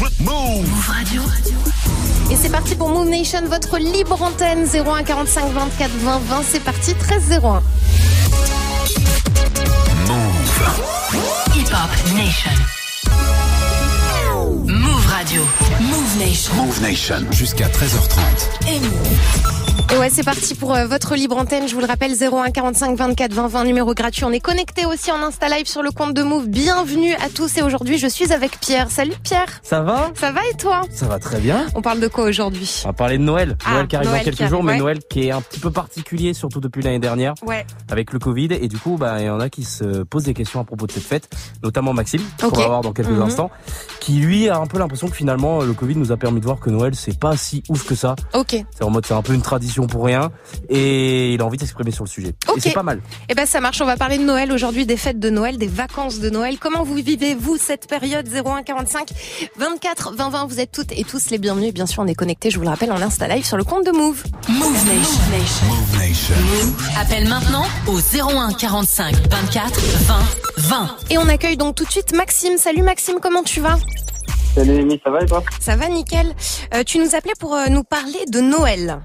Move Radio. Et c'est parti pour Move Nation, votre libre antenne 01 45 24 20 20. C'est parti 13 01. Move. Hip Hop Nation. Move Radio. Move Nation. Move Nation. Jusqu'à 13h30. Et Move. Et ouais, c'est parti pour euh, votre libre antenne. Je vous le rappelle, 01 45 24 20 20, numéro gratuit. On est connecté aussi en Insta Live sur le compte de Move. Bienvenue à tous. Et aujourd'hui, je suis avec Pierre. Salut Pierre. Ça va? Ça va et toi? Ça va très bien. On parle de quoi aujourd'hui? On va parler de Noël. Ah, Noël qui arrive Noël dans quelques arrive, jours, mais ouais. Noël qui est un petit peu particulier, surtout depuis l'année dernière, Ouais. avec le Covid. Et du coup, bah, il y en a qui se posent des questions à propos de cette fête, notamment Maxime, qu'on va voir dans quelques Mhm. instants, qui lui a un peu l'impression que finalement, le Covid nous a permis de voir que Noël, c'est pas si ouf que ça. Ok. C'est en mode, c'est un peu une tradition pour rien. Et il a envie de s'exprimer sur le sujet. Ok. Et c'est pas mal. Eh ben ça marche, on va parler de Noël aujourd'hui, des fêtes de Noël, des vacances de Noël. Comment vous vivez vous cette période? 01 45 24 20 20 Vous êtes toutes et tous les bienvenus. Bien sûr, on est connectés, je vous le rappelle, en Insta Live sur le compte de Move. Move Nation. Nation. Move Nation. Appelle maintenant au 01 45 24 20 20. Et on accueille donc tout de suite Maxime. Salut Maxime, comment tu vas? Salut Amy, ça va et toi? Ça va nickel. Euh, tu nous appelais pour euh, nous parler de Noël.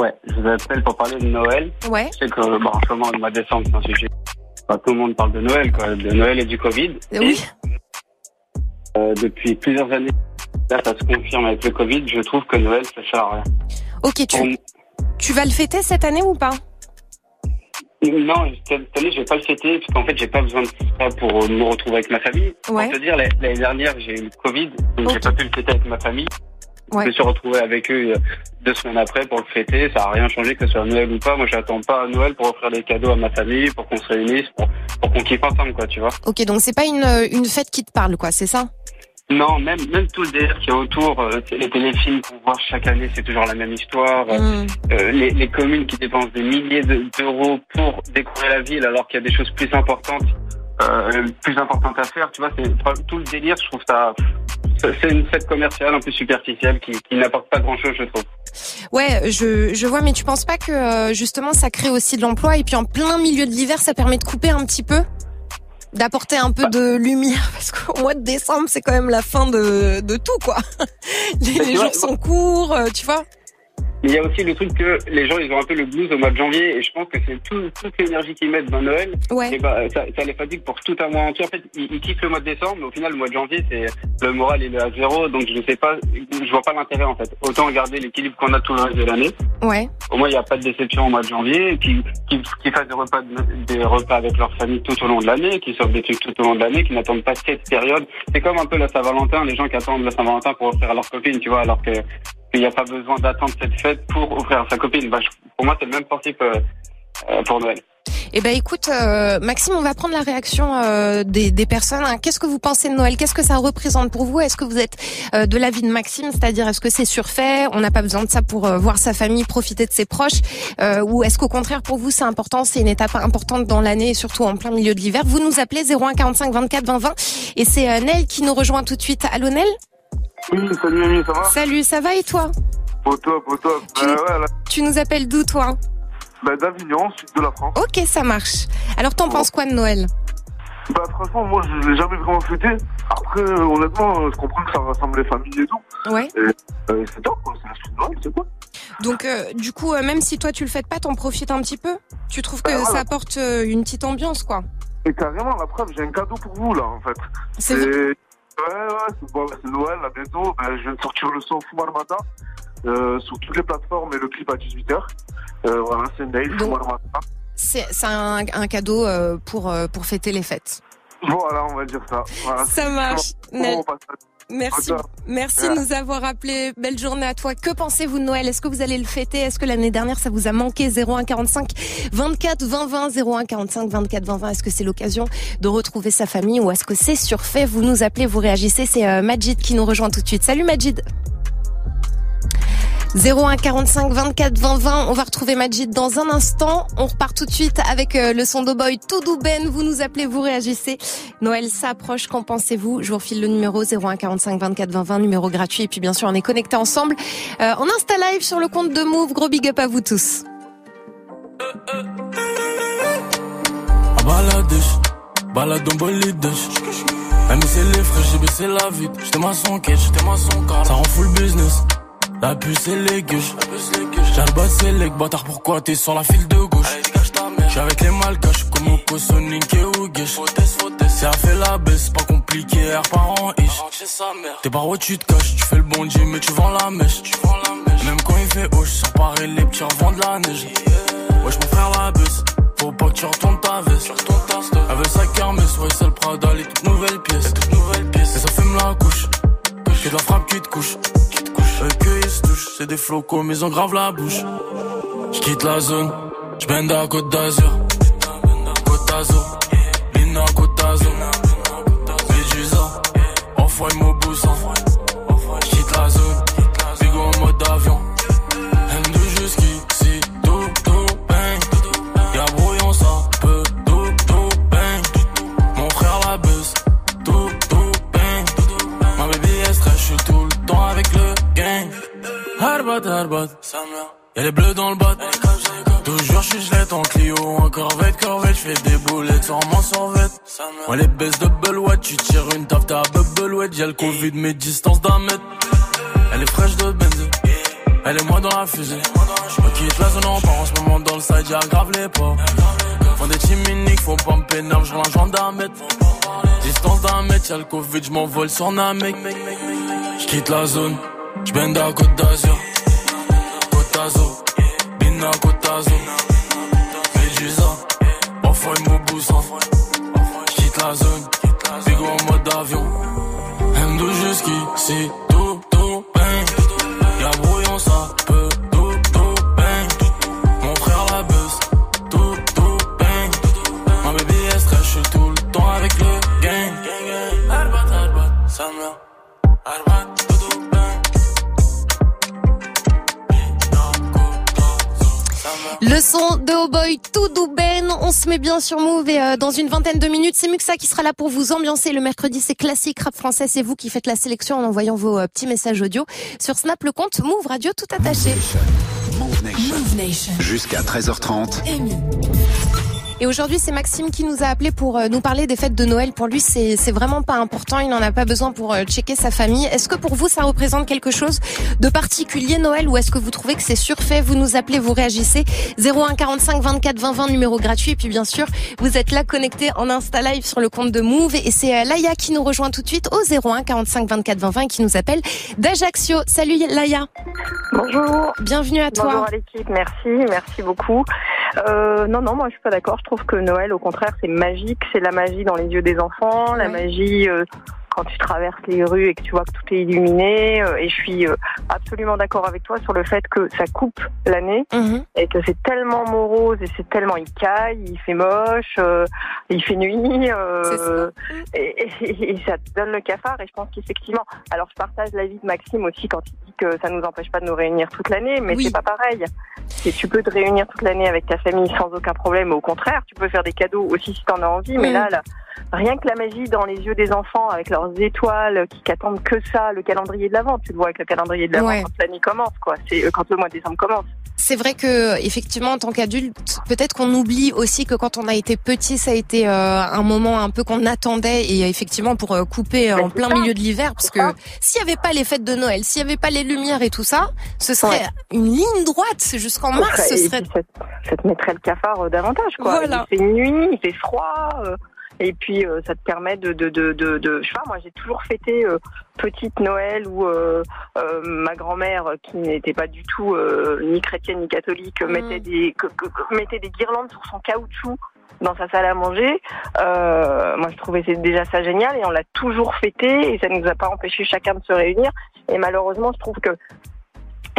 Ouais, je vous appelle pour parler de Noël. Ouais. Je sais que bon, en ce moment, le mois de décembre, c'est un sujet. Enfin, tout le monde parle de Noël, quoi, de Noël et du Covid. Oui. Et, euh, depuis plusieurs années, là, ça se confirme avec le Covid. Je trouve que Noël, ça sert à rien. Ok, tu, tu vas le fêter cette année ou pas? Non, cette année, je vais pas le fêter parce qu'en fait, j'ai pas besoin de ça pour me retrouver avec ma famille. Ouais. Pour te dire, l'année dernière, j'ai eu le Covid, donc Ok. j'ai pas pu le fêter avec ma famille. Ouais. Je me suis retrouvé avec eux euh, deux semaines après pour le fêter. Ça a rien changé que ce soit Noël ou pas. Moi, j'attends pas à Noël pour offrir des cadeaux à ma famille, pour qu'on se réunisse, pour, pour qu'on kiffe ensemble, quoi, tu vois. Ok, donc c'est pas une, euh, une fête qui te parle, quoi, c'est ça? Non, même, même tout le délire qui est autour, euh, les téléfilms qu'on voit chaque année, c'est toujours la même histoire. Hmm. Euh, les, les communes qui dépensent des milliers de- d'euros pour décorer la ville alors qu'il y a des choses plus importantes, euh, plus importantes à faire. Tu vois, c'est tout le délire. Je trouve ça, c'est une fête commerciale un peu superficielle qui, qui n'apporte pas grand chose, je trouve. Ouais, je, je vois, mais tu penses pas que euh, justement ça crée aussi de l'emploi et puis en plein milieu de l'hiver, ça permet de couper un petit peu? D'apporter un peu de lumière parce qu'au mois de décembre c'est quand même la fin de, de tout quoi. Les, jours sont courts, euh, tu vois? Mais il y a aussi le truc que les gens, ils ont un peu le blues au mois de janvier et je pense que c'est tout, toute l'énergie qu'ils mettent dans Noël, Ouais. et bah, ça, ça les fatigue pour tout un mois entier. En fait, ils, ils kiffent le mois de décembre, mais au final, le mois de janvier, c'est le moral, il est à zéro, donc je sais pas, je vois pas l'intérêt en fait. Autant garder l'équilibre qu'on a tout le reste de l'année. Ouais. Au moins, il n'y a pas de déception au mois de janvier, et qu'ils qu'ils qu'ils fassent des repas, de- des repas avec leur famille tout au long de l'année, qu'ils sortent des trucs tout au long de l'année, qu'ils n'attendent pas cette période. C'est comme un peu la Saint-Valentin, les gens qui attendent la Saint-Valentin pour offrir à leur copine, tu vois, alors que qu'il n'y a pas besoin d'attendre cette fête pour offrir à sa copine. Bah, pour moi, c'est le même principe euh, euh, pour Noël. Eh ben écoute, euh, Maxime, on va prendre la réaction des, personnes. hein. Qu'est-ce que vous pensez de Noël? Qu'est-ce que ça représente pour vous? Est-ce que vous êtes euh, de l'avis de Maxime, c'est-à-dire est-ce que c'est surfait? On n'a pas besoin de ça pour voir sa famille, profiter de ses proches, ou est-ce qu'au contraire pour vous c'est important, c'est une étape importante dans l'année, et surtout en plein milieu de l'hiver? Vous nous appelez 01 45 24 20 20 et c'est Nel qui nous rejoint tout de suite. Allô Nel? Oui, salut Ami, ça va Salut, ça va et toi Au top, au top. Tu- Bah ouais, là, Tu nous appelles d'où toi bah, d'Avignon, sud de la France. Ok, ça marche. Alors t'en penses quoi de Noël Bah franchement, moi je l'ai jamais vraiment fêté. Après, euh, honnêtement, je comprends que ça rassemble les familles et tout. Ouais. Euh, c'est top, quoi. C'est un truc de Noël, c'est quoi Donc, euh, du coup, euh, même si toi tu le fais pas, t'en profites un petit peu Tu trouves que Ouais, ça apporte euh, une petite ambiance, quoi Et carrément, la preuve, j'ai un cadeau pour vous, là, en fait. C'est Ouais, ouais, c'est bon, Noël, là, bientôt. Ben, je viens de sortir le son Fumarmata euh, sur toutes les plateformes et le clip à 18h. Euh, voilà, c'est Nail, Donc- Fumarmata. c'est c'est un, un cadeau euh, pour euh, pour fêter les fêtes. Voilà, on va dire ça. Voilà. Ça marche. Nel, On passe à- merci, merci de nous avoir appelé. Belle journée à toi. Que pensez-vous de Noël? Est-ce que vous allez le fêter? Est-ce que l'année dernière ça vous a manqué? 01 45 24 20 20 01 45 24 20 20 Est-ce que c'est l'occasion de retrouver sa famille ou est-ce que c'est surfait? Vous nous appelez, vous réagissez. C'est euh, Majid qui nous rejoint tout de suite. Salut Majid. 01 45 24 20 20. On va retrouver Majid dans un instant. On repart tout de suite avec euh, le son de boy tout Ben. Vous nous appelez, vous réagissez. Noël s'approche. Qu'en pensez-vous? Je vous refile le numéro 01 45 24 20 20, numéro gratuit. Et puis bien sûr, on est connectés ensemble euh, en Insta Live sur le compte de Move. Gros big up à vous tous. Car ça rend full business. La puce et les gueuches. J'ai le bas c'est les bâtard, pourquoi t'es sur la file de gauche? J'suis avec les malgaches, comme Oko, Sonic et Ougesh. C'est à fait la baisse, pas compliqué, R par an ish. T'es par où tu te caches, tu fais le bon Dieu, mais tu vends la mèche. Même quand il fait hoche, sans parer les petits revendent la neige. Wesh mon frère la baisse, faut pas que tu retournes ta veste. Elle veut sa kermesse, ouais c'est le Prada, les toutes nouvelles pièces. Et ça fume la couche, que de la frappe qui te couche. Eux que se touchent, c'est des flocos, mais ils ont grave la bouche. J'quitte la zone, j'bende à Côte d'Azur. Côte d'Azur, Lina Côte d'Azur. Médusa, enfoy Moboussa. J'quitte Harbat, harbat, Y'a les bleus dans le bas. Toujours j'suis gelette en Clio, en corvette, corvette, j'fais des boulettes sur mon survette. Moi les baisses de Belouette, tu tires une taf, t'as Belouette, y'a le Covid, mes distances d'un mètre. Elle est fraîche de benzine, elle est moi dans la fusée. Je quitte la zone en part en ce moment dans le side, y'a grave les pas. Font des teams uniques, faut pas me pénal, j'rends d'un mètre. Distance d'un mètre, y'a le Covid, j'm'envole sur Namek. J'quitte la zone, j'bende à Côte d'Azur. Côte d'Azur, Bina Côte d'Azur. Médusa, enfoy Moboussa. J'quitte la zone, Bigo en mode avion. M2 jusqu'ici, tout, tout, bang. Y'a brouillon, ça peut, tout, tout, bang. Mon frère la tout, tout, bang. Ma baby est stress, j'suis tout le temps avec le gang. Arbat, arbat, me Arbat, Le son de Oh Boy tout Ben, on se met bien sur Move et euh, dans une vingtaine de minutes, c'est Muxa qui sera là pour vous ambiancer. Le mercredi, c'est classique rap français, c'est vous qui faites la sélection en envoyant vos euh, petits messages audio sur Snap le compte Move Radio tout attaché. Move Nation. Move Nation. Jusqu'à 13h30. Amy. Et aujourd'hui, c'est Maxime qui nous a appelé pour euh, nous parler des fêtes de Noël. Pour lui, c'est vraiment pas important. Il n'en a pas besoin pour euh, checker sa famille. Est-ce que pour vous, ça représente quelque chose de particulier Noël? Ou est-ce que vous trouvez que c'est surfait Vous nous appelez, vous réagissez. 01 45 24 20 20 numéro gratuit. Et puis bien sûr, vous êtes là connecté en Insta Live sur le compte de Move. Et c'est euh, Laïa qui nous rejoint tout de suite au 01 45 24 20 20 et qui nous appelle d'Ajaccio. Salut Laïa. Bonjour. Bienvenue à toi. Bonjour à l'équipe, merci, merci beaucoup. Euh, non, non, moi je suis pas d'accord. Je trouve que Noël, au contraire, c'est magique. C'est la magie dans les yeux des enfants, la magie euh, quand tu traverses les rues et que tu vois que tout est illuminé. euh, et je suis euh, absolument d'accord avec toi sur le fait que ça coupe l'année Mhm. et que c'est tellement morose et c'est tellement il caille, il fait moche, il fait nuit, et, et- et ça te donne le cafard. Et je pense qu'effectivement, alors je partage l'avis de Maxime aussi quand il dit que ça nous empêche pas de nous réunir toute l'année, mais Oui. c'est pas pareil. Et tu peux te réunir toute l'année avec ta famille sans aucun problème. Au contraire, tu peux faire des cadeaux aussi si t'en as envie. Mais là, là, rien que la magie dans les yeux des enfants avec leurs étoiles qui qu'attendent que ça, le calendrier de l'avant. Tu le vois avec le calendrier de l'avant Ouais. quand l'année commence, quoi. C'est euh, quand le mois de décembre commence. C'est vrai que effectivement en tant qu'adulte, peut-être qu'on oublie aussi que quand on a été petit, ça a été euh, un moment un peu qu'on attendait et effectivement pour euh, couper euh, Ben, en plein ça. milieu de l'hiver parce que ça. s'il y avait pas les fêtes de Noël, s'il y avait pas les lumières et tout ça, ce serait Ouais. une ligne droite jusqu'en mars, ce Et serait ça, ça te mettrait le cafard euh, davantage, quoi. Voilà. Il fait nuit, il fait froid. Et puis euh, ça te permet de, de, de, de, de- je sais pas, moi j'ai toujours fêté euh, petite Noël où euh, euh, ma grand-mère, qui n'était pas du tout euh, ni chrétienne ni catholique, Mm. mettait des que- que- que- mettait des guirlandes sur son caoutchouc dans sa salle à manger. Euh, moi je trouvais c'est déjà ça génial et on l'a toujours fêté et ça nous a pas empêché chacun de se réunir. Et malheureusement je trouve que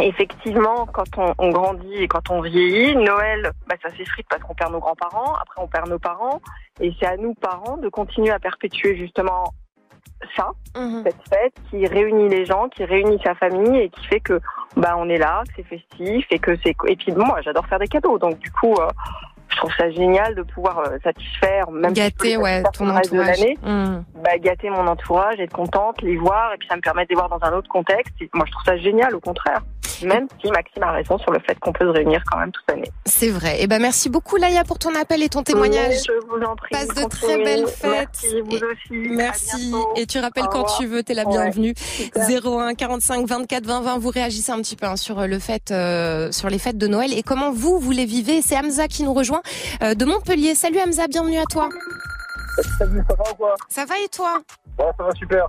Effectivement, quand on, on grandit et quand on vieillit, Noël, bah, ça s'effrite parce qu'on perd nos grands-parents, après on perd nos parents, et c'est à nous, parents, de continuer à perpétuer justement ça, Mhm. cette fête qui réunit les gens, qui réunit sa famille et qui fait que bah on est là, que c'est festif et que c'est et puis bon, moi j'adore faire des cadeaux, donc du coup euh, je trouve ça génial de pouvoir euh, satisfaire, même si Gâter, les ouais, ton de entourage. l'année, Hmm. bah, gâter mon entourage, être contente, les voir, et puis ça me permet de les voir dans un autre contexte. Et moi, je trouve ça génial, au contraire. Même si Maxime a raison sur le fait qu'on peut se réunir quand même toute l'année. C'est vrai. Et ben merci beaucoup Laïa pour ton appel et ton témoignage. Je vous en prie. Passe de très belles fêtes. Merci, vous Et- aussi. Merci. Et tu rappelles quand tu veux, t'es la Ouais. bienvenue. Super. 01 45 24 20 20. Vous réagissez un petit peu hein, sur le fait, euh, sur les fêtes de Noël et comment vous vous les vivez? C'est Hamza qui nous rejoint euh, de Montpellier. Salut Hamza, bienvenue à toi. Salut, ça va ou quoi Ça va et toi Ouais, ça va super.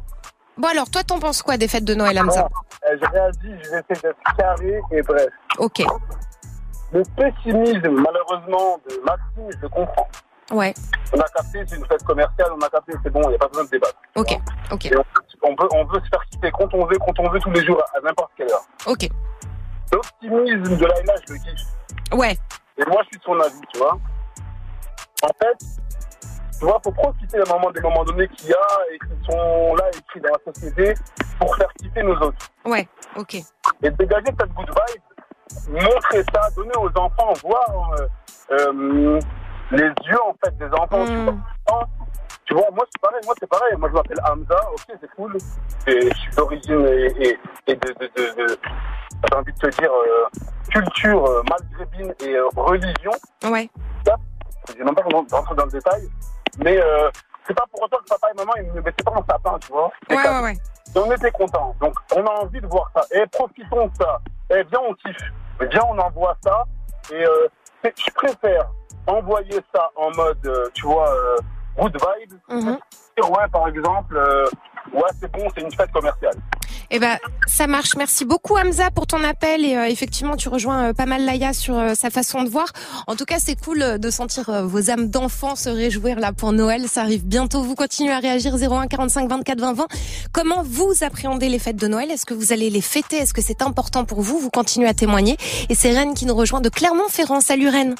Bon alors, toi t'en penses quoi des fêtes de Noël, Hamza Euh, je réagis, je vais essayer d'être carré et bref. Ok. Le pessimisme, malheureusement, de Maxime, je le comprends. Ouais. On a capté, c'est une fête commerciale, on a capté, c'est bon, il n'y a pas besoin de débattre. Ok. Ok. Et on, on veut, on veut se faire quitter quand on veut, quand on veut, tous les jours, à n'importe quelle heure. Ok. L'optimisme de Laila, je le kiffe. Ouais. Et moi, je suis de son avis, tu vois. En fait, tu vois, faut profiter des moments, des moments donnés qu'il y a et qui sont là écrits dans la société pour faire kiffer nos autres. Ouais. Ok. Et dégager cette good vibe, montrer ça, donner aux enfants, voir euh, euh, les yeux, en fait, des enfants. Tu Hmm. vois, tu vois, moi, c'est pareil, moi, c'est pareil. Moi, je m'appelle Hamza, ok, c'est cool. Et je suis d'origine et, et, et de, de, de, de- j'ai envie de te dire, euh, culture euh, maghrébine et euh, religion. Ouais. Je n'ai même pas rentrer dans le détail. Mais c'est pas pour autant que papa et maman, ils ne mettaient pas en sapin, tu vois. Ouais, ouais, ouais. Et on était contents. Donc, on a envie de voir ça. Et profitons de ça. Et viens, on kiffe. Et viens, on envoie ça. Et euh, je préfère envoyer ça en mode, euh, tu vois, euh, good vibe. Mhm. Dire, ouais, par exemple, ouais, c'est bon, c'est une fête commerciale. Eh ben, ça marche. Merci beaucoup Hamza pour ton appel et euh, effectivement tu rejoins euh, pas mal Laïa sur euh, sa façon de voir. En tout cas, c'est cool euh, de sentir euh, vos âmes d'enfants se réjouir là pour Noël. Ça arrive bientôt. Vous continuez à réagir 01 45 24 20 20. Comment vous appréhendez les fêtes de Noël? Est-ce que vous allez les fêter? Est-ce que c'est important pour vous? Vous continuez à témoigner. Et c'est Rennes qui nous rejoint de Clermont-Ferrand. Salut Rennes.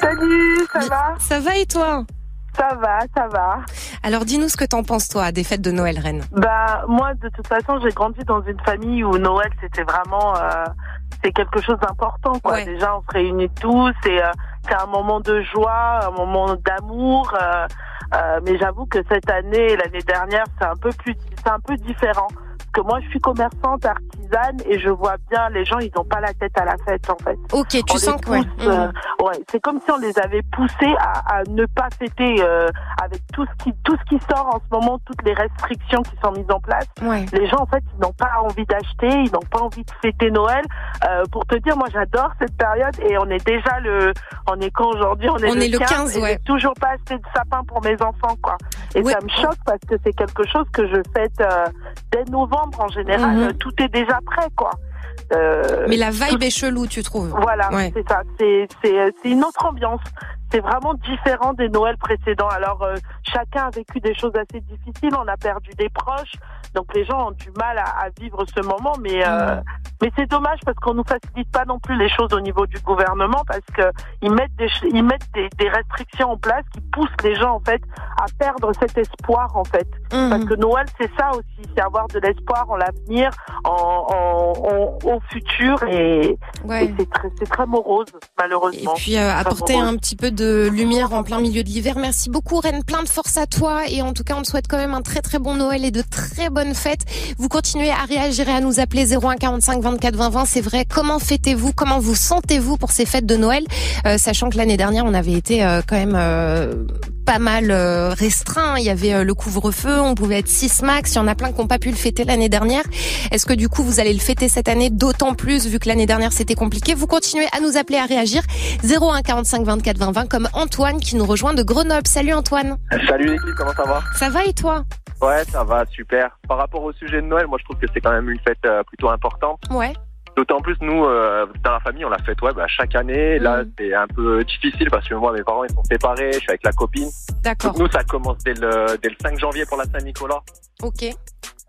Salut, ça va? Ça va et toi? Ça va, ça va. Alors dis-nous ce que t'en penses toi des fêtes de Noël Rennes. Bah moi de toute façon j'ai grandi dans une famille où Noël c'était vraiment euh, c'est quelque chose d'important quoi. Ouais. Déjà on se réunit tous et euh, c'est un moment de joie, un moment d'amour. euh, euh, mais j'avoue que cette année et l'année dernière c'est un peu plus c'est un peu différent. Parce que moi je suis commerçante et je vois bien les gens ils n'ont pas la tête à la fête en fait. Ok, tu On sens que ouais. pousse, euh, ouais, c'est comme si on les avait poussés à, à ne pas fêter euh, avec tout ce qui tout ce qui sort en ce moment, toutes les restrictions qui sont mises en place. Ouais. Les gens en fait, ils n'ont pas envie d'acheter, ils n'ont pas envie de fêter Noël. Euh, pour te dire, moi j'adore cette période et on est déjà le, on est quand aujourd'hui? On est On le est le 15, 15, et ouais. j'ai toujours pas acheté de sapin pour mes enfants quoi. Et Ouais. ça me choque parce que c'est quelque chose que je fête dès novembre en général. Mhm. euh, Tout est déjà prêt quoi. Euh, Mais la vibe est chelou, tu trouves voilà, Ouais. c'est ça. C'est c'est c'est une autre ambiance. C'est vraiment différent des Noëls précédents. Alors euh, chacun a vécu des choses assez difficiles. On a perdu des proches, donc les gens ont du mal à, à vivre ce moment. Mais euh, mais c'est dommage parce qu'on nous facilite pas non plus les choses au niveau du gouvernement parce que ils mettent des ils mettent des, des restrictions en place qui poussent les gens en fait à perdre cet espoir en fait. Mhm. Parce que Noël, c'est ça aussi, c'est avoir de l'espoir en l'avenir, en, en, en- au futur, et, Ouais. et c'est très, très morose, Et malheureusement. puis euh, apporter morose. un petit peu de lumière en plein milieu de l'hiver. Merci beaucoup Rennes, plein de force à toi et en tout cas on te souhaite quand même un très très bon Noël et de très bonnes fêtes. Vous continuez à réagir et à nous appeler 01 45 24 20 20. C'est vrai. Comment fêtez-vous? Comment vous sentez-vous pour ces fêtes de Noël? Euh, Sachant que l'année dernière on avait été euh, quand même euh, pas mal euh, restreint. Il y avait euh, le couvre-feu, on pouvait être 6 max. Il y en a plein qui n'ont pas pu le fêter l'année dernière. Est-ce que du coup vous allez le fêter cette année d'autant plus vu que l'année dernière c'était compliqué? Vous continuez à nous appeler à réagir 01 45 24 20 20 comme Antoine qui nous rejoint de Grenoble. Salut Antoine. Salut l'équipe, comment ça va? Ça va et toi? Ouais, ça va, super. Par rapport au sujet de Noël, moi je trouve que c'est quand même une fête euh, plutôt importante. Ouais. D'autant plus nous, euh, dans la famille, on la fête ouais, bah, chaque année. Là, Mhm. c'est un peu difficile parce que moi, mes parents, ils sont séparés, je suis avec la copine. D'accord. Donc nous, ça commence dès le, dès le 5 janvier pour la Saint-Nicolas. Ok.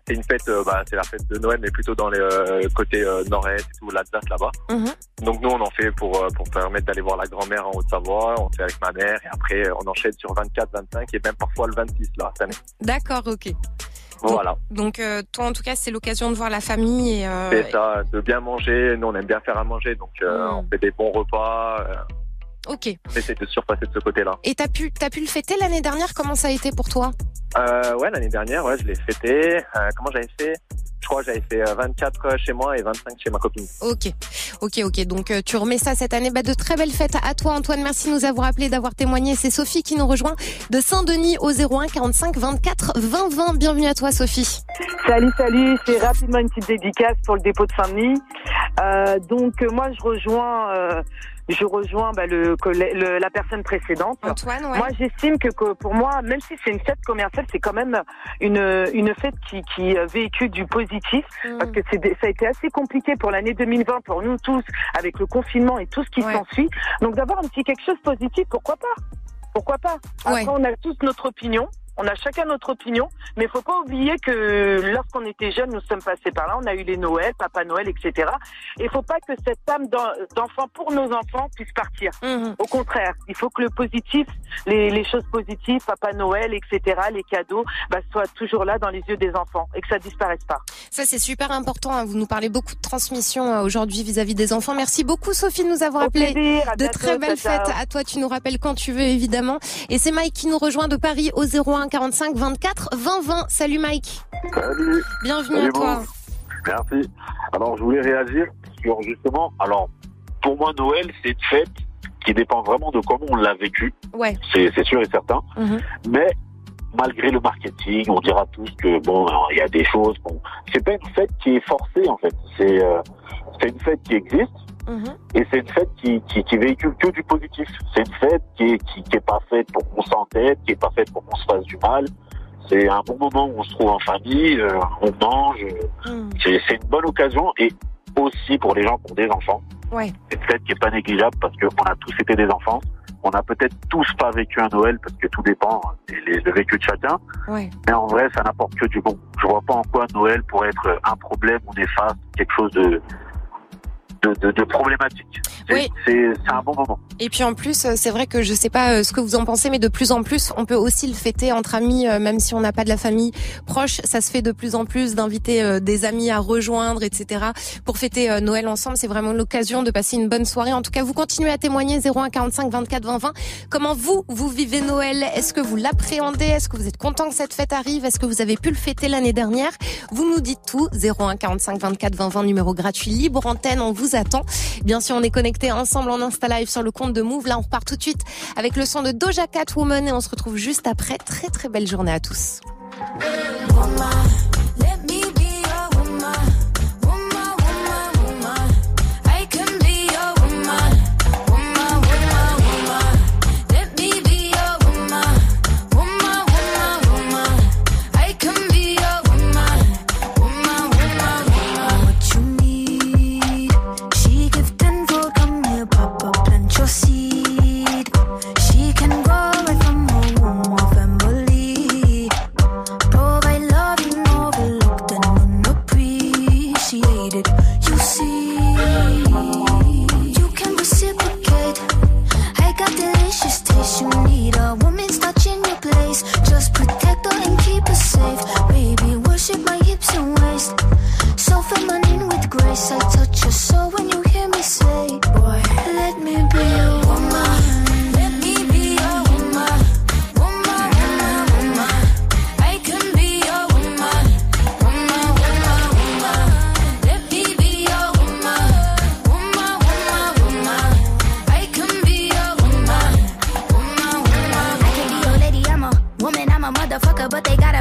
C'est une fête, euh, bah, c'est la fête de Noël, mais plutôt dans les euh, côtés euh, nord-est tout, l'Alsace là-bas. Mhm. Donc nous, on en fait pour, pour permettre d'aller voir la grand-mère en Haute-Savoie. On fait avec ma mère et après, on enchaîne sur 24, 25 et même parfois le 26 là, cette année. D'accord, ok. Voilà. Donc euh, toi en tout cas c'est l'occasion de voir la famille et euh, C'est ça, de bien manger. Nous, on aime bien faire à manger, donc euh, Mm. on fait des bons repas. euh, Ok. On essaie de surpasser de ce côté-là. Et t'as pu, t'as pu le fêter l'année dernière? Comment ça a été pour toi? Euh, ouais, l'année dernière, ouais, je l'ai fêté. Comment j'avais fait? Je crois que j'avais fait euh, 24 chez moi et 25 chez ma copine. Ok, ok, ok. Donc euh, tu remets ça cette année. Bah, de très belles fêtes à toi, Antoine. Merci de nous avoir appelé, d'avoir témoigné. C'est Sophie qui nous rejoint de Saint-Denis au 01 45 24 20 20. Bienvenue à toi, Sophie. Salut, salut. C'est rapidement une petite dédicace pour le dépôt de Saint-Denis. Euh, donc euh, moi, je rejoins, euh, je rejoins bah, le, le- la personne précédente. Antoine, ouais. Moi, j'estime que, que pour moi, même si c'est une fête commerciale, c'est quand même une une fête qui, qui euh, véhicule du positif, Mm. parce que ça a été assez compliqué pour l'année 2020 pour nous tous avec le confinement et tout ce qui Ouais. s'ensuit. Donc d'avoir un petit quelque chose de positif, pourquoi pas? Pourquoi pas? Après, Ouais. on a tous notre opinion. On a chacun notre opinion, mais il faut pas oublier que lorsqu'on était jeunes, nous sommes passés par là. On a eu les Noëls, Papa Noël, etc. Et il faut pas que cette âme d'en- d'enfant pour nos enfants puisse partir. Mhm. Au contraire, il faut que le positif, les, les choses positives, Papa Noël, etc., les cadeaux, bah, soient toujours là dans les yeux des enfants et que ça disparaisse pas. Ça, c'est super important. hein. Vous nous parlez beaucoup de transmission euh, aujourd'hui vis-à-vis des enfants. Merci beaucoup, Sophie, de nous avoir appelé. De bientôt, très belles fêtes à toi. Tu nous rappelles quand tu veux, évidemment. Et c'est Mike qui nous rejoint de Paris au 01 45 24 20 20. Salut, Mike. Salut. Bienvenue Salut, à toi. Merci. Alors, je voulais réagir sur justement. Alors, pour moi, Noël, c'est une fête qui dépend vraiment de comment on l'a vécu. Ouais. C'est sûr et certain. Mhm. Mais malgré le marketing, on dira tous que bon, il y a des choses. Bon, c'est pas une fête qui est forcée en fait. C'est euh, c'est une fête qui existe. Mhm. Et c'est une fête qui, qui, qui véhicule que du positif. C'est une fête qui est, qui, qui est pas faite pour qu'on s'entête, qui est pas faite pour qu'on se fasse du mal. C'est un bon moment où on se trouve en famille, euh, on mange. Mhm. C'est une bonne occasion et aussi pour les gens qui ont des enfants. Ouais. C'est une fête qui est pas négligeable parce qu'on a tous été des enfants. On a peut-être tous pas vécu un Noël parce que tout dépend le vécu de chacun. Ouais. Mais en vrai, ça n'apporte que du bon. Je vois pas en quoi Noël pourrait être un problème ou néfaste, quelque chose de de, de, de problématique. C'est Oui. c'est- un bon moment. Et puis en plus, euh, c'est vrai que je sais pas euh, ce que vous en pensez, mais de plus en plus, on peut aussi le fêter entre amis, euh, même si on n'a pas de la famille proche. Ça se fait de plus en plus d'inviter des amis à rejoindre, etc. Pour fêter Noël ensemble, c'est vraiment l'occasion de passer une bonne soirée. En tout cas, vous continuez à témoigner 01 45 24 20 20. Comment vous vous vivez Noël? Est-ce que vous l'appréhendez? Est-ce que vous êtes content que cette fête arrive? Est-ce que vous avez pu le fêter l'année dernière? Vous nous dites tout. 01 45 24 20 20 numéro gratuit libre antenne. On vous attend. Bien sûr, on est connectés ensemble en Insta Live sur le compte de Move. Là, on repart tout de suite avec le son de Doja Cat Woman et on se retrouve juste après. Très très belle journée à tous.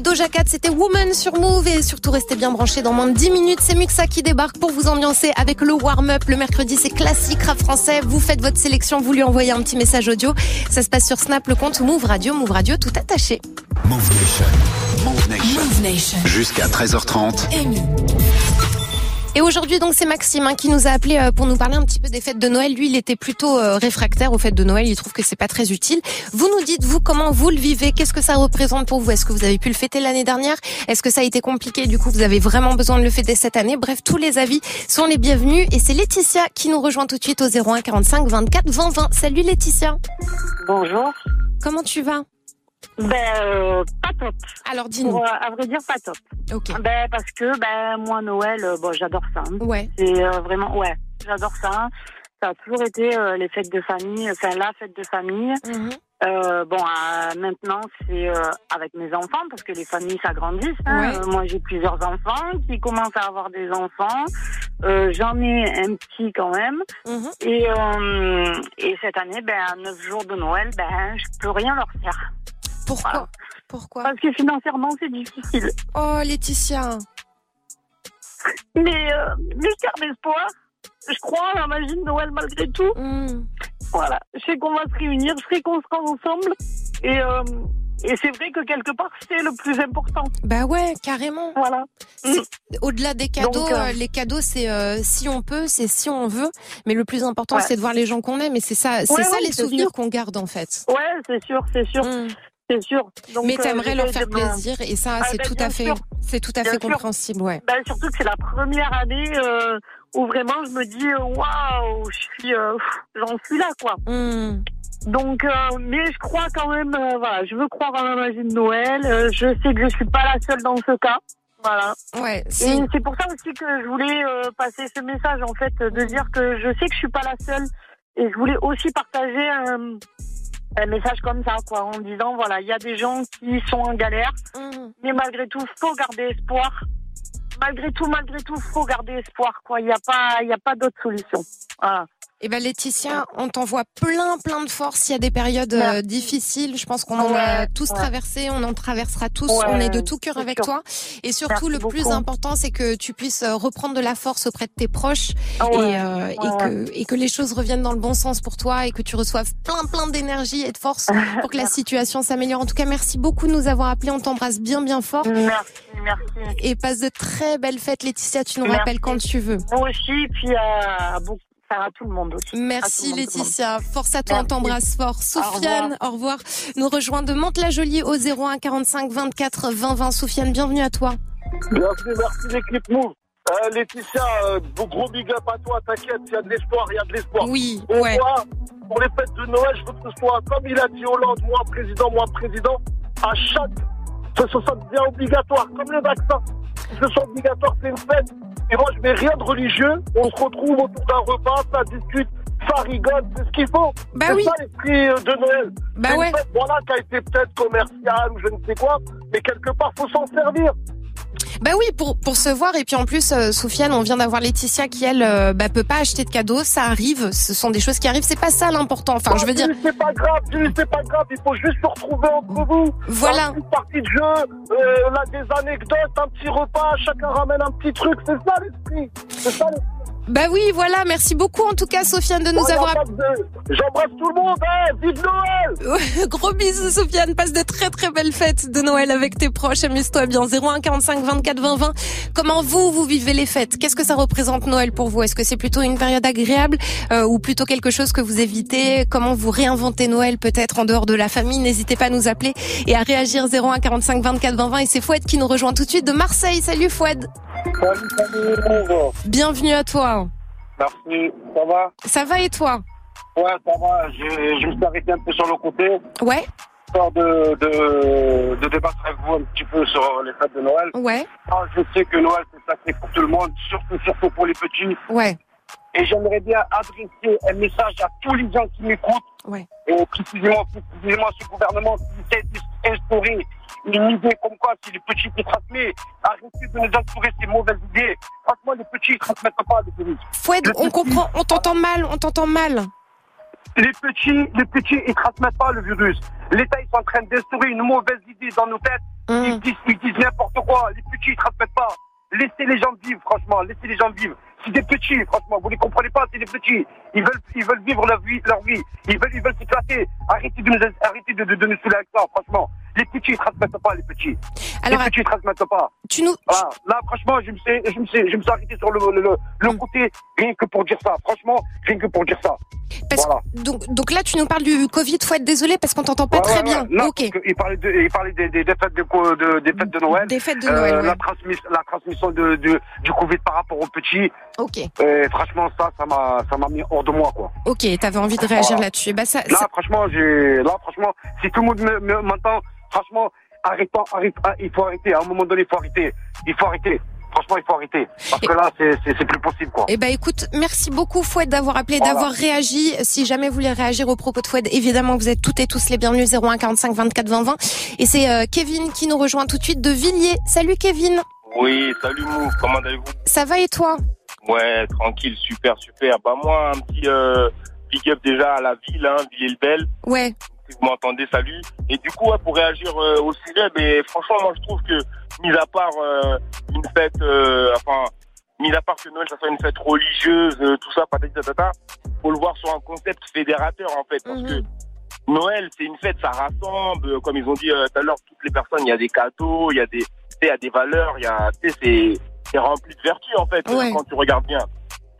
Doja Cat, c'était Woman sur Move et surtout restez bien branchés dans moins de 10 minutes. C'est Muxa qui débarque pour vous ambiancer avec le warm-up. Le mercredi, c'est classique rap français. Vous faites votre sélection, vous lui envoyez un petit message audio. Ça se passe sur Snap, le compte Move Radio, Move Radio, tout attaché. Move Nation. Move Nation. Move Nation. Jusqu'à 13h30. Amy. Et aujourd'hui, donc, c'est Maxime hein, qui nous a appelé euh, pour nous parler un petit peu des fêtes de Noël. Lui, il était plutôt euh, réfractaire aux fêtes de Noël. Il trouve que c'est pas très utile. Vous nous dites, vous, comment vous le vivez? Qu'est-ce que ça représente pour vous? Est-ce que vous avez pu le fêter l'année dernière? Est-ce que ça a été compliqué? Du coup, vous avez vraiment besoin de le fêter cette année Bref, tous les avis sont les bienvenus. Et c'est Laetitia qui nous rejoint tout de suite au 01 45 24 20 20. Salut Laetitia. Bonjour. Comment tu vas? Ben, euh, pas top. Alors, dis-nous. Euh, à vrai dire, pas top. Ok. Ben, parce que, ben, moi, Noël, euh, bon, j'adore ça. hein. Ouais. C'est euh, vraiment, ouais, j'adore ça. Ça a toujours été euh, les fêtes de famille, enfin, la fête de famille. Euh, bon, maintenant, c'est avec mes enfants, parce que les familles s'agrandissent. hein. Ouais. Moi, j'ai plusieurs enfants qui commencent à avoir des enfants. Euh, J'en ai un petit quand même. Mhm. Et, euh, et cette année, ben, à 9 jours de Noël, ben, je peux rien leur faire. Pourquoi Voilà. Pourquoi Parce que financièrement, c'est difficile. Oh, Laetitia. Mais, euh, mais je garde espoir. Je crois à la magie de Noël malgré tout. Hmm. Voilà. Je sais qu'on va se réunir, je sais qu'on sera ensemble. Et, euh, et c'est vrai que quelque part, c'est le plus important. Bah ouais, carrément. Voilà. Au-delà des cadeaux, Donc, euh, euh, les cadeaux, c'est euh, si on peut, c'est si on veut. Mais le plus important, Ouais. c'est de voir les gens qu'on aime. Et c'est ça, c'est Ouais, ça ouais, les souvenirs qu'on garde en fait. Ouais, c'est sûr, c'est sûr, Mm. C'est sûr. Donc, Mais euh, t'aimerais leur j'essaie faire plaisir et ça, Ah, c'est ben, tout bien à fait, c'est tout à fait compréhensible, ouais. Ben, surtout que c'est la première année euh, où vraiment je me dis euh, waouh, je suis, euh, pff, j'en suis là quoi. Mm. Donc, mais je crois quand même, voilà, je veux croire à la magie de Noël. Je sais que je suis pas la seule dans ce cas. Voilà. Ouais, Et c'est c'est pour ça aussi que je voulais passer ce message, en fait, de dire que je sais que je suis pas la seule. Et je voulais aussi partager un, un message comme ça, quoi, en disant, voilà, il y a des gens qui sont en galère, Mm. mais malgré tout, faut garder espoir. Malgré tout, malgré tout, faut garder espoir, quoi. Il n'y a pas, il y a pas d'autre solution. Voilà. Eh ben Laetitia, on t'envoie plein plein de force. Il y a des périodes euh, difficiles. Je pense qu'on en a tous ouais. traversé, on en traversera tous. Ouais, on est de tout cœur avec sûr. toi. Et surtout, Merci le plus important, c'est que tu puisses euh, reprendre de la force auprès de tes proches Ah et, euh, et que et que les choses reviennent dans le bon sens pour toi et que tu reçoives plein plein d'énergie et de force pour que la situation s'améliore. En tout cas, merci beaucoup de nous avoir appelés. On t'embrasse bien bien fort Merci, merci. et passe de très belles fêtes, Laetitia. Tu nous Merci. rappelles quand tu veux. Moi aussi, puis à, beaucoup, à tout le monde aussi. Merci monde. Laetitia, force à toi, on t'embrasse fort. Sofiane, au revoir. Nous rejoint de Mantes-la-Jolie au 01 45 24 20 20. Sofiane, bienvenue à toi. Merci, merci l'équipe Move. Euh, Laetitia, euh, gros big up à toi, t'inquiète, il y a de l'espoir, il y a de l'espoir. Oui, Et ouais. moi, pour les fêtes de Noël, je veux que ce soit, comme il a dit Hollande, moi président, moi président, à chaque, que ce soit bien obligatoire, comme le vaccin. Ce soit obligatoire, c'est une fête. Et moi, je mets rien de religieux. On se retrouve autour d'un repas, ça discute, ça rigole, c'est ce qu'il faut. Bah c'est oui. ça l'esprit euh, de Noël. Bah ouais. fête, voilà, qui a été peut-être commerciale ou je ne sais quoi, mais quelque part, faut s'en servir. Bah oui, pour pour se voir et puis en plus, euh, Sofiane, on vient d'avoir Laetitia qui elle, euh, bah, peut pas acheter de cadeaux. Ça arrive, ce sont des choses qui arrivent. C'est pas ça l'important. Enfin, je veux dire, Dis, C'est pas grave, c'est pas grave, il faut juste se retrouver entre vous. Voilà. Une petite partie de jeu, euh, là, des anecdotes, un petit repas, chacun ramène un petit truc, c'est ça l'esprit. C'est ça l'esprit. Bah oui, voilà. Merci beaucoup en tout cas, Sofiane, de nous avoir. de- J'embrasse tout le monde, hein, vive Noël Gros bisous, Sofiane. Passe de très très belles fêtes de Noël avec tes proches. Amuse-toi bien. 01 45 24 20 20. Comment vous, vous vivez les fêtes? Qu'est-ce que ça représente Noël pour vous? Est-ce que c'est plutôt une période agréable euh, ou plutôt quelque chose que vous évitez? Comment vous réinventez Noël peut-être en dehors de la famille? N'hésitez pas à nous appeler et à réagir 01 45 24 20 20. Et c'est Fouad qui nous rejoint tout de suite de Marseille. Salut Fouad. Salut, salut. Bienvenue à toi. Merci, ça va? Ça va et toi? Ouais, ça va, je, je me suis arrêté un peu sur le côté, Ouais, histoire de, de, de débattre avec vous un petit peu sur les fêtes de Noël. ouais, Ah, je sais que Noël, c'est sacré pour tout le monde, surtout, surtout pour les petits. ouais, Et j'aimerais bien adresser un message à tous les gens qui m'écoutent, ouais. et précisément, plus précisément à ce gouvernement qui essaie d'instaurer une idée comme quoi si les petits qui transmettent, arrêtez de nous instaurer ces mauvaises idées. Franchement, les petits ne transmettent pas des virus. Fouad, on comprend, on t'entend mal, on t'entend mal. les petits, les petits, ils transmettent pas le virus. L'État, ils sont en train d'instaurer une mauvaise idée dans nos têtes. Ils disent, ils disent n'importe quoi. Les petits, ils transmettent pas. Laissez les gens vivre, franchement. Laissez les gens vivre. C'est des petits, franchement. Vous les comprenez pas, c'est des petits. Ils veulent, ils veulent vivre leur vie, leur vie. Ils veulent, ils veulent s'éclater. Arrêtez de nous, arrêtez de, de, de nous saouler avec ça, franchement. Les petits, ils transmettent pas, les petits. Alors, les petits, ils transmettent pas. Tu nous, Voilà. Là, franchement, je me suis, je me suis, je me suis arrêté sur le, le, le, le côté, rien que pour dire ça. Franchement, rien que pour dire ça. parce- voilà. donc, donc là, tu nous parles du Covid. Faut être désolé parce qu'on t'entend pas Ouais, très ouais, bien. Il parlait, de, il parlait des, des, des fêtes de, de, des fêtes de Noël. Des fêtes de Euh, Noël, ouais. la, transmis, la transmission de, du Covid par rapport aux petits. Ok. Et franchement, ça, ça m'a, ça m'a mis hors de moi, quoi. Ok, t'avais envie de réagir Voilà. là-dessus. Bah ça, Là, ça- franchement, j'ai, là, franchement, si tout le monde me- me- m'entend, franchement, arrêtons, arrête, ah, il faut arrêter. À un moment donné, il faut arrêter. Il faut arrêter. Franchement, il faut arrêter. Parce que là, c'est, c'est, c'est plus possible, quoi. Eh ben écoute, merci beaucoup Fouad d'avoir appelé, Voilà. d'avoir réagi. Si jamais vous voulez réagir au propos de Fouad, évidemment vous êtes toutes et tous les bienvenus 01 45 24 20 20. Et c'est euh, Kevin qui nous rejoint tout de suite de Villiers. Salut Kevin. Oui, salut Mou, comment allez-vous? Ça va et toi? Ouais, tranquille, super, super. Bah moi, un petit euh, big up déjà à la ville, hein, Villers-le-Bel. Ouais. Si vous m'entendez, salut. Et du coup, ouais, pour réagir euh, au sujet, mais franchement, moi je trouve que, mis à part euh, une fête, euh, enfin, mis à part que Noël, ça soit une fête religieuse, euh, tout ça, patati patata, faut le voir sur un concept fédérateur en fait, parce que Noël, c'est une fête, ça rassemble, comme ils ont dit tout à l'heure, toutes les personnes, il y a des cadeaux, il y a des, il y a des valeurs, il y a, c'est, c'est rempli de vertus en fait, Ouais. quand tu regardes bien.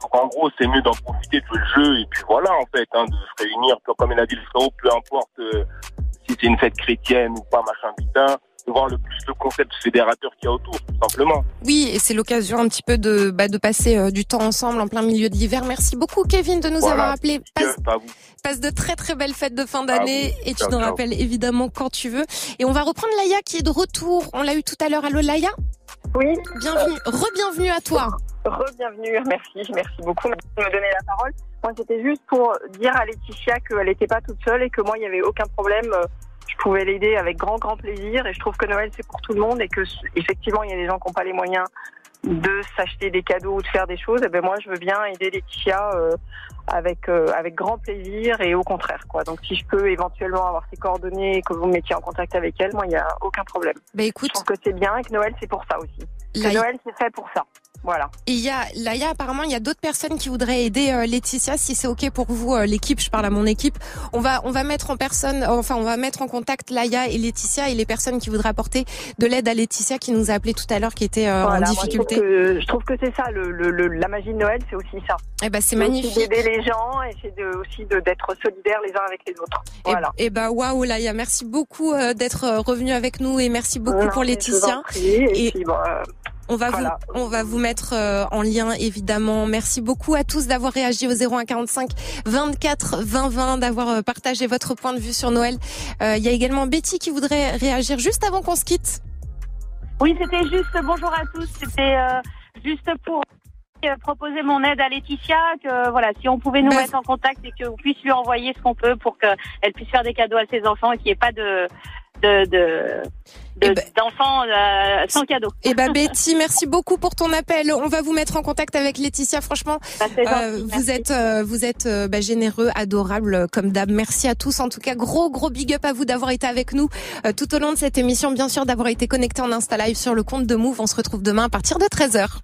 Donc en gros, c'est mieux d'en profiter de le jeu et puis voilà en fait, hein, de se réunir, comme- il a dit le frérot, peu importe euh, si c'est une fête chrétienne ou pas, machin putain, de voir le plus le concept fédérateur qu'il y a autour, tout simplement. Oui, et c'est l'occasion un petit peu de, bah, de passer euh, du temps ensemble en plein milieu de l'hiver. Merci beaucoup Kevin de nous Voilà. avoir appelé. Passe, passe de très très belles fêtes de fin d'année et tu nous rappelles évidemment quand tu veux. Et on va reprendre Laïa qui est de retour. On l'a eu tout à l'heure. Allô Laïa? Oui. Bienvenue, re-bienvenue à toi. Re-bienvenue, merci, merci beaucoup de me donner la parole. Moi, c'était juste pour dire à Laetitia qu'elle n'était pas toute seule et que moi, il n'y avait aucun problème. Je pouvais l'aider avec grand, grand plaisir. Et je trouve que Noël, c'est pour tout le monde et que, effectivement, il y a des gens qui n'ont pas les moyens de s'acheter des cadeaux ou de faire des choses. Et ben moi, je veux bien aider Laetitia euh, avec euh, avec grand plaisir et au contraire, quoi. Donc, si je peux éventuellement avoir ses coordonnées et que vous me mettiez en contact avec elle, moi, il n'y a aucun problème. Bah écoute, je trouve que c'est bien et que Noël, c'est pour ça aussi. Que Noël, c'est fait pour ça. Voilà. Et il y a, Laïa, apparemment, il y a d'autres personnes qui voudraient aider euh, Laetitia. Si c'est ok pour vous, euh, l'équipe, je parle à mon équipe, on va, on va mettre en personne, enfin, on va mettre en contact Laïa et Laetitia et les personnes qui voudraient apporter de l'aide à Laetitia qui nous a appelé tout à l'heure, qui était euh, Voilà, en difficulté. je, trouve que, c'est ça, le, le- le- la magie de Noël, c'est aussi ça. Eh ben, c'est magnifique. D'aider les gens et c'est de, aussi de- d'être solidaires les uns avec les autres. Voilà. Et, bah waouh Laïa, merci beaucoup euh, d'être euh, revenu avec nous et merci beaucoup Non, pour Laetitia. prie, et puis, bon, euh, on va voilà. vous on va vous mettre euh, en lien évidemment. Merci beaucoup à tous d'avoir réagi au 01 45 24 20 20 d'avoir euh, partagé votre point de vue sur Noël. Euh, Il y a également Betty qui voudrait réagir juste avant qu'on se quitte. Oui, c'était juste, bonjour à tous, c'était euh, juste pour proposer mon aide à Laetitia, que voilà, si on pouvait nous Bah, mettre en contact et qu'on puisse lui envoyer ce qu'on peut pour qu'elle puisse faire des cadeaux à ses enfants et qu'il n'y ait pas de de de- de- d'enfants euh, sans cadeau. Eh ben Betty, merci beaucoup pour ton appel. On va vous mettre en contact avec Laetitia. Franchement, c'est euh, gentil, vous êtes euh, vous êtes euh, bah, généreux, adorable euh, comme d'hab. Merci à tous. En tout cas, gros gros big up à vous d'avoir été avec nous euh, tout au long de cette émission. Bien sûr, d'avoir été connecté en Insta Live sur le compte de Move. On se retrouve demain à partir de 13h.